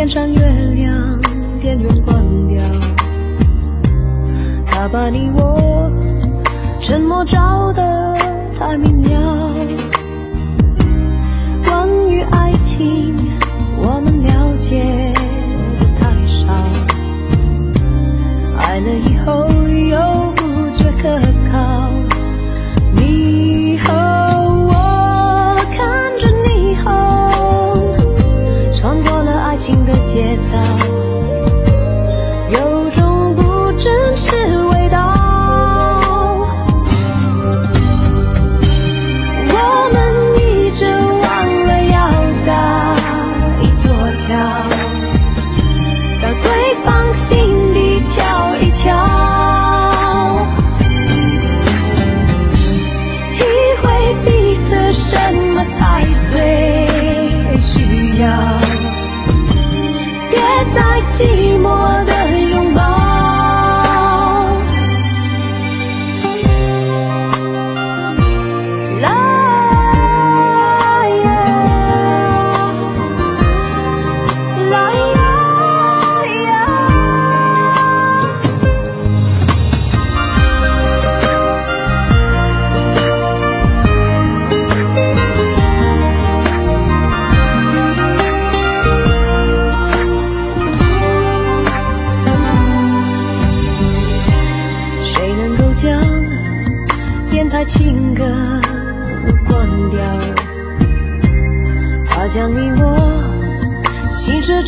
天上月亮电源关掉它把你我沉默照得太明了。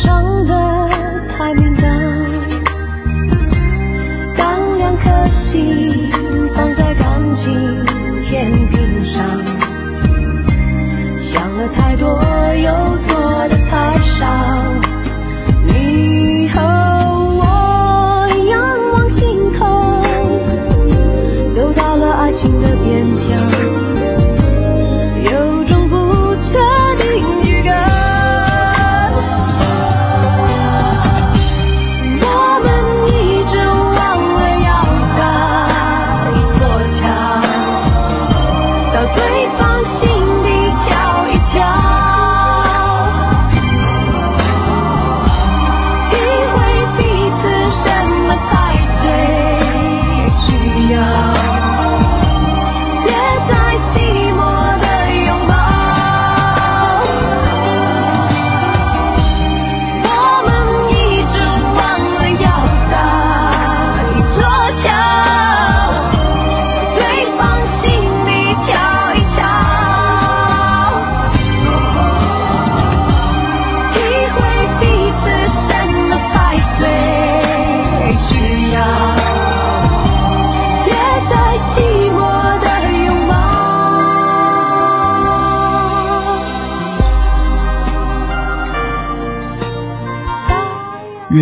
伤的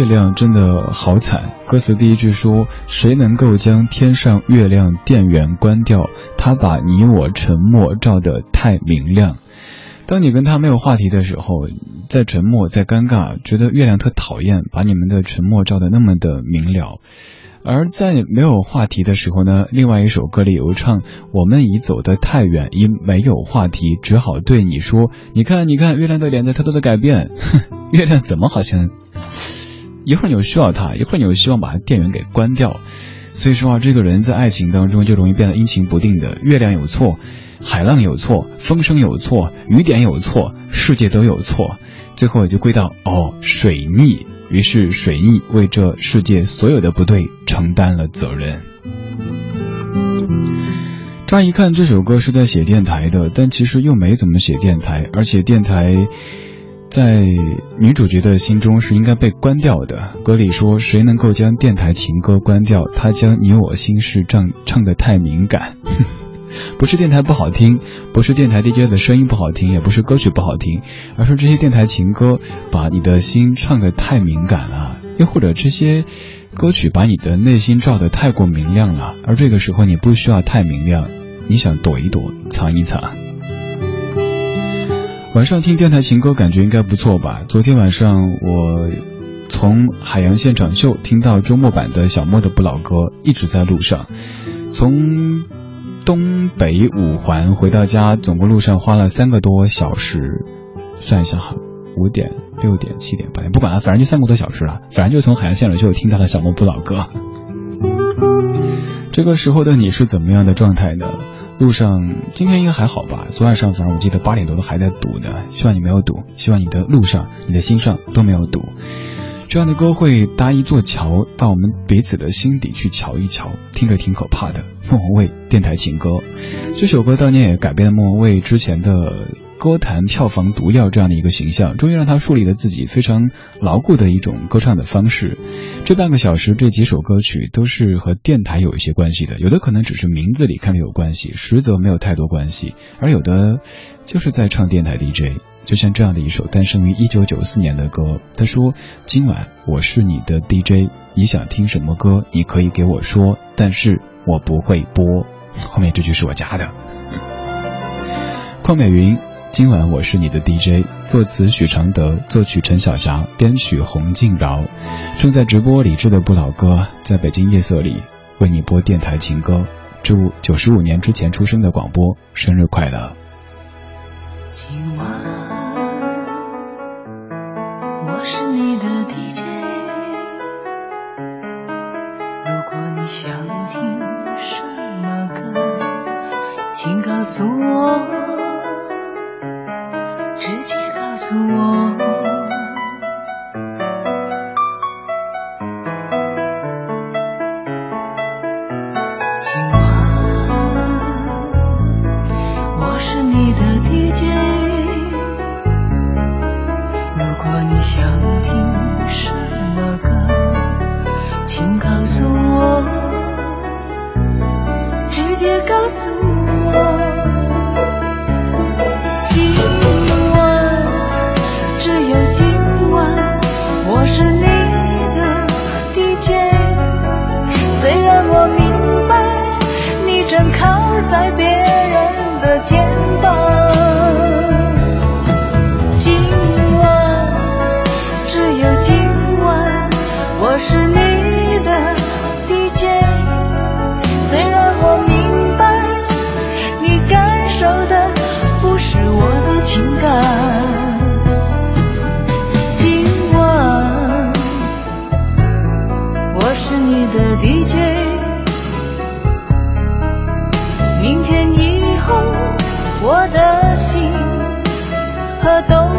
月亮真的好惨。歌词第一句说：“谁能够将天上月亮电源关掉？他把你我沉默照得太明亮。”当你跟他没有话题的时候，在沉默，在尴尬，觉得月亮特讨厌，把你们的沉默照得那么的明了。而在没有话题的时候呢，另外一首歌里有唱：“我们已走得太远，已没有话题，只好对你说：你看，你看，月亮的脸在偷偷的改变。月亮怎么好像？”一会儿你又需要他，一会儿你又希望把他电源给关掉，所以说啊，这个人在爱情当中就容易变得阴晴不定的。月亮有错，海浪有错，风声有错，雨点有错，世界都有错，最后也就归到哦，水逆。于是水逆为这世界所有的不对承担了责任。乍一看这首歌是在写电台的，但其实又没怎么写电台，而且电台在女主角的心中是应该被关掉的。歌里说：“谁能够将电台情歌关掉？他将你我心事唱唱得太敏感。”不是电台不好听，不是电台 DJ 的声音不好听，也不是歌曲不好听，而是这些电台情歌把你的心唱得太敏感了，又或者这些。歌曲把你的内心照得太过明亮了，而这个时候你不需要太明亮，你想躲一躲，藏一藏。晚上听电台情歌感觉应该不错吧？昨天晚上我从海洋现场秀听到周末版的小莫的不老歌，一直在路上，从东北五环回到家，总共路上花了三个多小时，算一下哈。五点、六点、七点、八点，不管了，反正就三个多小时了。反正就从海洋现场就听到了小莫不老歌。这个时候的你是怎么样的状态呢？路上今天应该还好吧？昨晚上反正我记得八点多都还在堵呢。希望你没有堵，希望你的路上、你的心上都没有堵。这样的歌会搭一座桥到我们彼此的心底去瞧一瞧，听着挺可怕的。凤凰卫视电台情歌，这首歌当年也改变了莫文蔚之前的。歌坛票房毒药这样的一个形象，终于让他树立了自己非常牢固的一种歌唱的方式。这半个小时，这几首歌曲都是和电台有一些关系的，有的可能只是名字里看着有关系，实则没有太多关系；而有的就是在唱电台 DJ。就像这样的一首诞生于一九九四年的歌，他说：“今晚我是你的 DJ，你想听什么歌，你可以给我说，但是我不会播。”后面这句是我加的。邝美云。今晚我是你的 DJ，作词许常德，作曲陈小霞，编曲洪敬饶。正在直播李志的不老歌，在北京夜色里为你播电台情歌。祝九十五年之前出生的广播生日快乐。今晚我是你的 DJ，如果你想听么歌，请告诉我。直接告诉我，想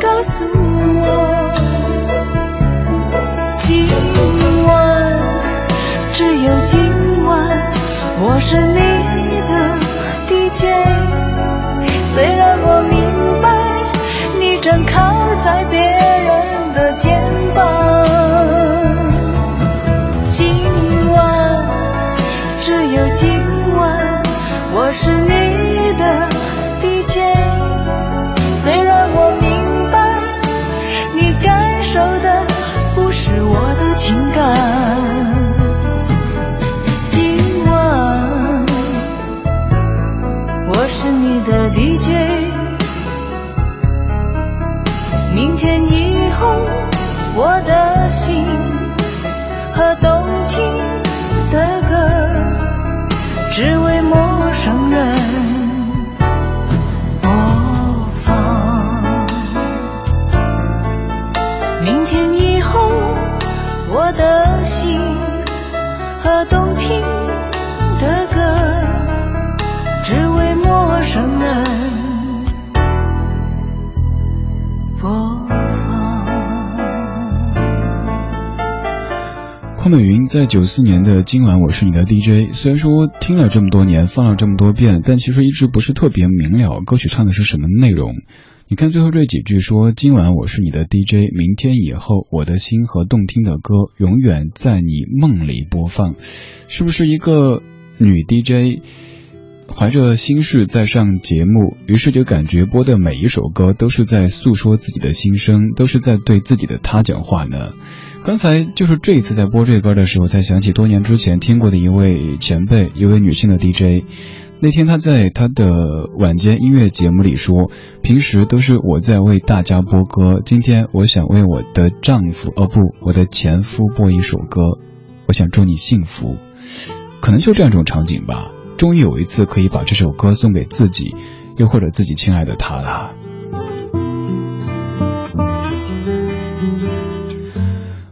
告诉我，今晚只有今晚，我是你。我的心和动美云在九四年的《今晚我是你的 DJ》，虽然说听了这么多年，放了这么多遍，但其实一直不是特别明了歌曲唱的是什么内容。你看最后这几句说：“今晚我是你的 DJ，明天以后我的心和动听的歌永远在你梦里播放。”是不是一个女 DJ 怀着心事在上节目，于是就感觉播的每一首歌都是在诉说自己的心声，都是在对自己的他讲话呢？刚才就是这一次在播这歌的时候，才想起多年之前听过的一位前辈，一位女性的 DJ。那天她在她的晚间音乐节目里说，平时都是我在为大家播歌，今天我想为我的丈夫，哦不，我的前夫播一首歌，我想祝你幸福。可能就这样一种场景吧，终于有一次可以把这首歌送给自己，又或者自己亲爱的他了。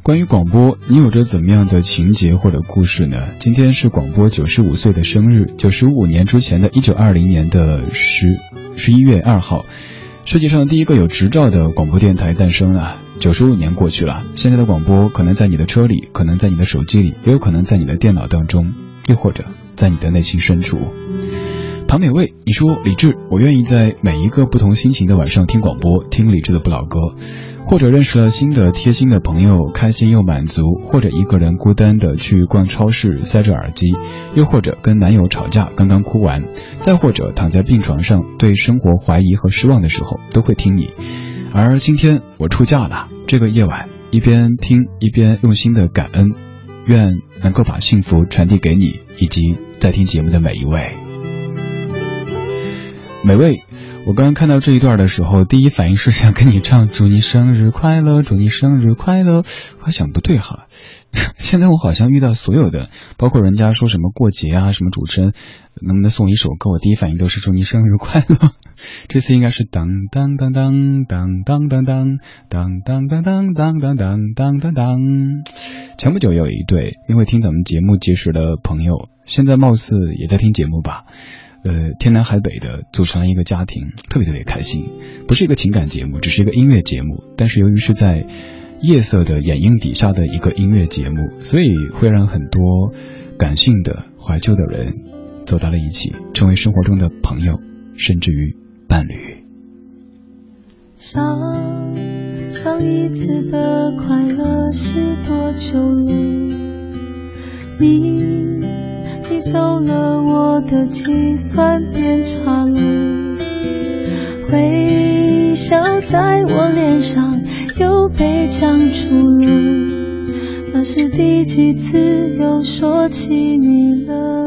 关于广播，你有着怎么样的情节或者故事呢？今天是广播九十五岁的生日，九十五年之前的一九二零年的十十一月二号，世界上第一个有执照的广播电台诞生了。九十五年过去了，现在的广播可能在你的车里，可能在你的手机里，也有可能在你的电脑当中，又或者在你的内心深处。唐美味，你说李志，我愿意在每一个不同心情的晚上听广播，听李志的不老歌。或者认识了新的贴心的朋友，开心又满足；或者一个人孤单的去逛超市，塞着耳机；又或者跟男友吵架，刚刚哭完；再或者躺在病床上，对生活怀疑和失望的时候，都会听你。而今天我出嫁了，这个夜晚一边听一边用心的感恩，愿能够把幸福传递给你以及在听节目的每一位。美味。我刚刚看到这一段的时候，第一反应是想跟你唱“祝你生日快乐，祝你生日快乐”。我想不对哈，现在我好像遇到所有的，包括人家说什么过节啊，什么主持人能不能送一首歌，我第一反应都是祝你生日快乐。这次应该是当当当当当当当当当当当当当当当当当。前不久有一对因为听咱们节目结识的朋友，现在貌似也在听节目吧。呃，天南海北的组成了一个家庭，特别特别开心。不是一个情感节目，只是一个音乐节目。但是由于是在夜色的掩映底下的一个音乐节目，所以会让很多感性的、怀旧的人走到了一起，成为生活中的朋友，甚至于伴侣。上上一次的快乐是多久了？你走了，我的计算变差了。微笑在我脸上又被僵住了，那是第几次又说起你了？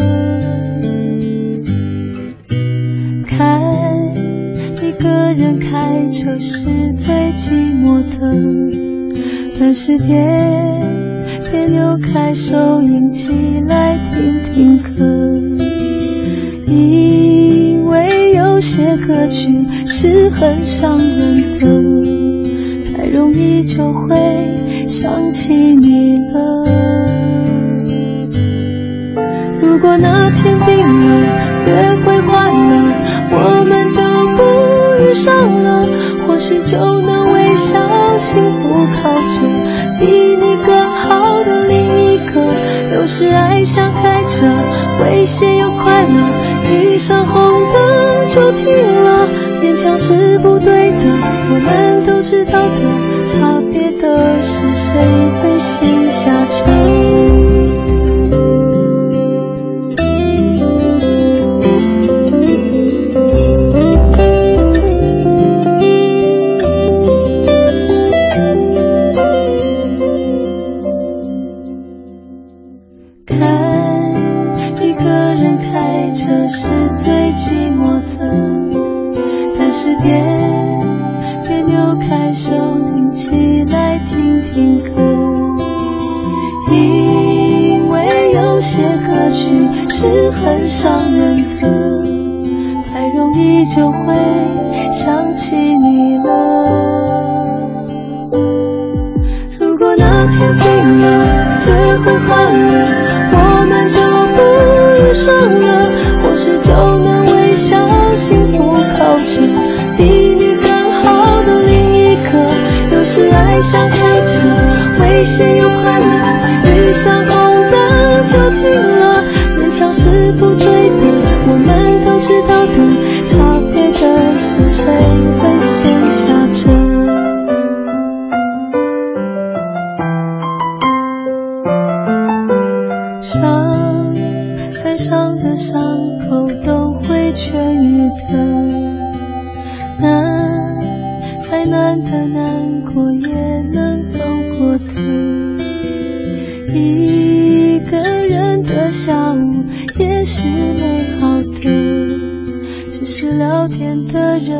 看一个人开车是最寂寞的，但是别别扭开收音机来听听歌，因为有些歌曲是很伤人的，太容易就会想起你了。如果那天定了，约会换了，我们就不遇上了，或。许就能微笑，幸福靠着勉强是不对的，我们想开车危险又快乐遇上红灯就停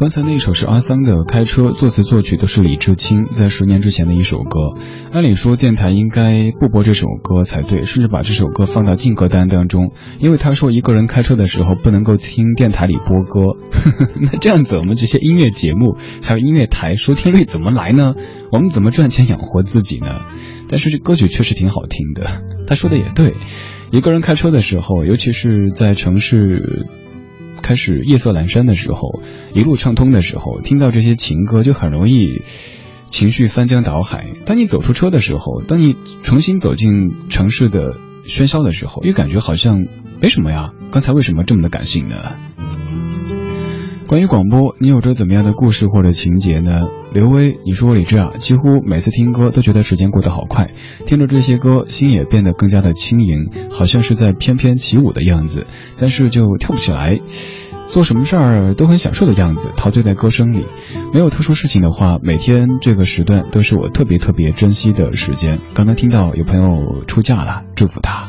刚才那一首是阿桑的《开车》，作词作曲都是李志清，在十年之前的一首歌。按理说电台应该不播这首歌才对，甚至把这首歌放到禁歌单当中，因为他说一个人开车的时候不能够听电台里播歌。那这样子，我们这些音乐节目还有音乐台收听率怎么来呢？我们怎么赚钱养活自己呢？但是这歌曲确实挺好听的。他说的也对，一个人开车的时候，尤其是在城市。开始夜色阑珊的时候，一路畅通的时候，听到这些情歌就很容易情绪翻江倒海。当你走出车的时候，当你重新走进城市的喧嚣的时候，又感觉好像没什么呀。刚才为什么这么的感性呢？关于广播，你有着怎么样的故事或者情节呢？刘威，你说李志啊，几乎每次听歌都觉得时间过得好快，听着这些歌，心也变得更加的轻盈，好像是在翩翩起舞的样子，但是就跳不起来。做什么事儿都很享受的样子，陶醉在歌声里。没有特殊事情的话，每天这个时段都是我特别特别珍惜的时间。刚刚听到有朋友出嫁了，祝福他。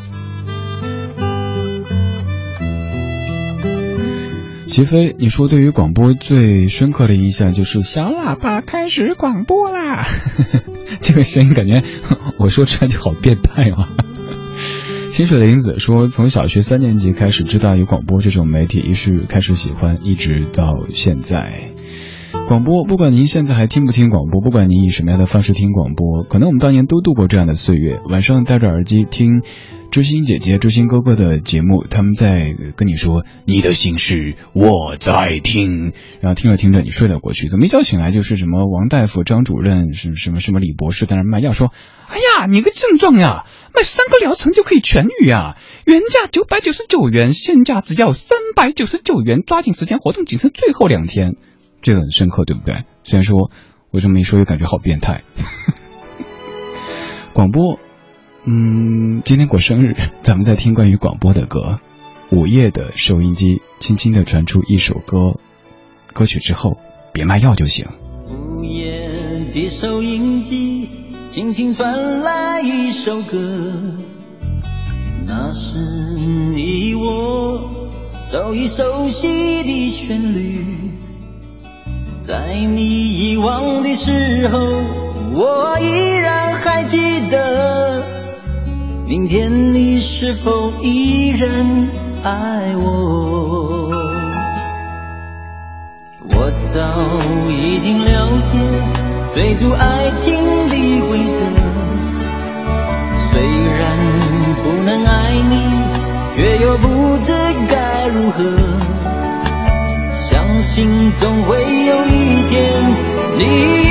齐飞，你说对于广播最深刻的印象就是小喇叭开始广播啦，这个声音感觉我说出来就好变态啊。清水玲子说，从小学三年级开始知道有广播这种媒体，于是开始喜欢，一直到现在。广播，不管您现在还听不听广播，不管您以什么样的方式听广播，可能我们当年都度过这样的岁月，晚上戴着耳机听。知心姐姐、知心哥哥的节目，他们在跟你说你的心事，我在听。然后听着听着，你睡了过去。怎么一觉醒来就是什么王大夫、张主任、什什么什么李博士在那卖药，说：“哎呀，你个症状呀，卖三个疗程就可以痊愈啊！原价九百九十九元，现价只要三百九十九元，抓紧时间，活动仅剩最后两天。”这个很深刻，对不对？虽然说我这么一说，又感觉好变态。广播。嗯，今天过生日，咱们在听关于广播的歌。午夜的收音机轻轻的传出一首歌，歌曲之后别卖药就行。午夜的收音机轻轻传来一首歌，那是你我都已熟悉的旋律，在你遗忘的时候，我依然还记得。明天你。是否依然爱我？我早已经了解追逐爱情相信总会有一天，你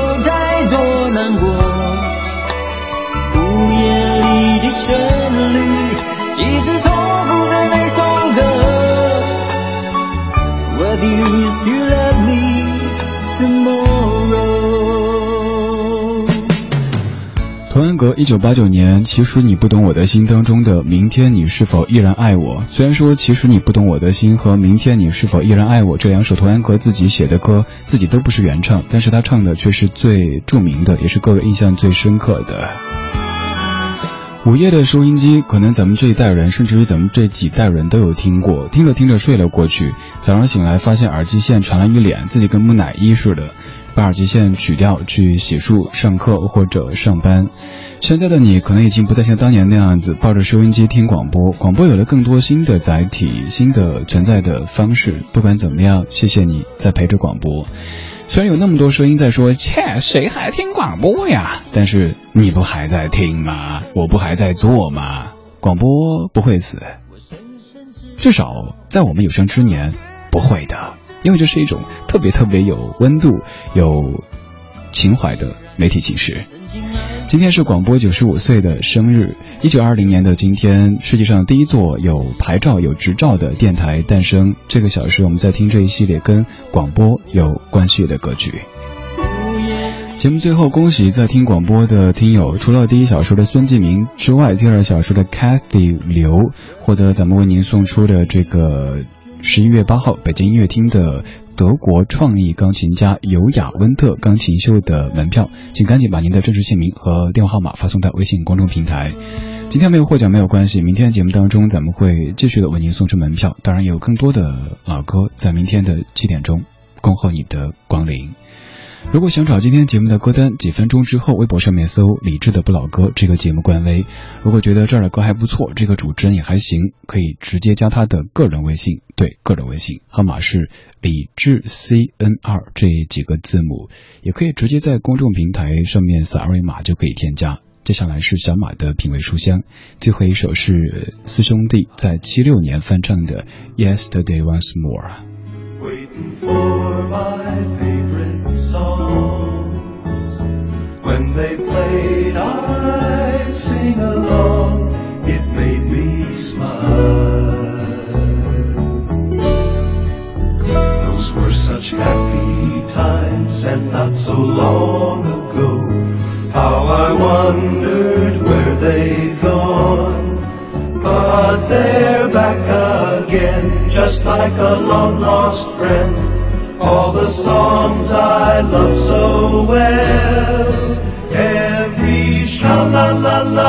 一九八九年，其实你不懂我的心当中的明天你是否依然爱我？虽然说其实你不懂我的心和明天你是否依然爱我这两首童安格自己写的歌，自己都不是原唱，但是他唱的却是最著名的，也是各位印象最深刻的。午夜的收音机，可能咱们这一代人，甚至于咱们这几代人都有听过，听着听着睡了过去，早上醒来发现耳机线传来一脸，自己跟木乃伊似的，把耳机线取掉去洗漱、上课或者上班。现在的你可能已经不再像当年那样子抱着收音机听广播，广播有了更多新的载体、新的存在的方式。不管怎么样，谢谢你在陪着广播。虽然有那么多声音在说“切，谁还听广播呀”，但是你不还在听吗？我不还在做吗？广播不会死，至少在我们有生之年不会的，因为这是一种特别特别有温度、有情怀的媒体形式。今天是广播九十五岁的生日，一九二零年的今天，世界上第一座有牌照、有执照的电台诞生。这个小时，我们在听这一系列跟广播有关系的歌曲。节目最后，恭喜在听广播的听友，除了第一小时的孙继明之外，第二小时的 Kathy 刘获得咱们为您送出的这个十一月八号北京音乐厅的德国创意钢琴家尤雅温特钢琴秀的门票，请赶紧把您的真实姓名和电话号码发送到微信公众平台。今天没有获奖没有关系，明天节目当中咱们会继续的为您送出门票，当然有更多的老歌在明天的七点钟恭候你的光临。如果想找今天节目的歌单，几分钟之后微博上面搜“李志的不老歌”这个节目官微。如果觉得这儿的歌还不错，这个主持人也还行，可以直接加他的个人微信，对，个人微信号码是李志 C N R 这几个字母，也可以直接在公众平台上面扫二维码就可以添加。接下来是小马的品味书香，最后一首是四兄弟在七六年翻唱的《Yesterday Once More》。Waiting for my favorite songs. When they played, I'd sing along. It made me smile. Those were such happy times and not so long ago. How I wondered like a long lost friend. All the songs I love so well, every sha la la la,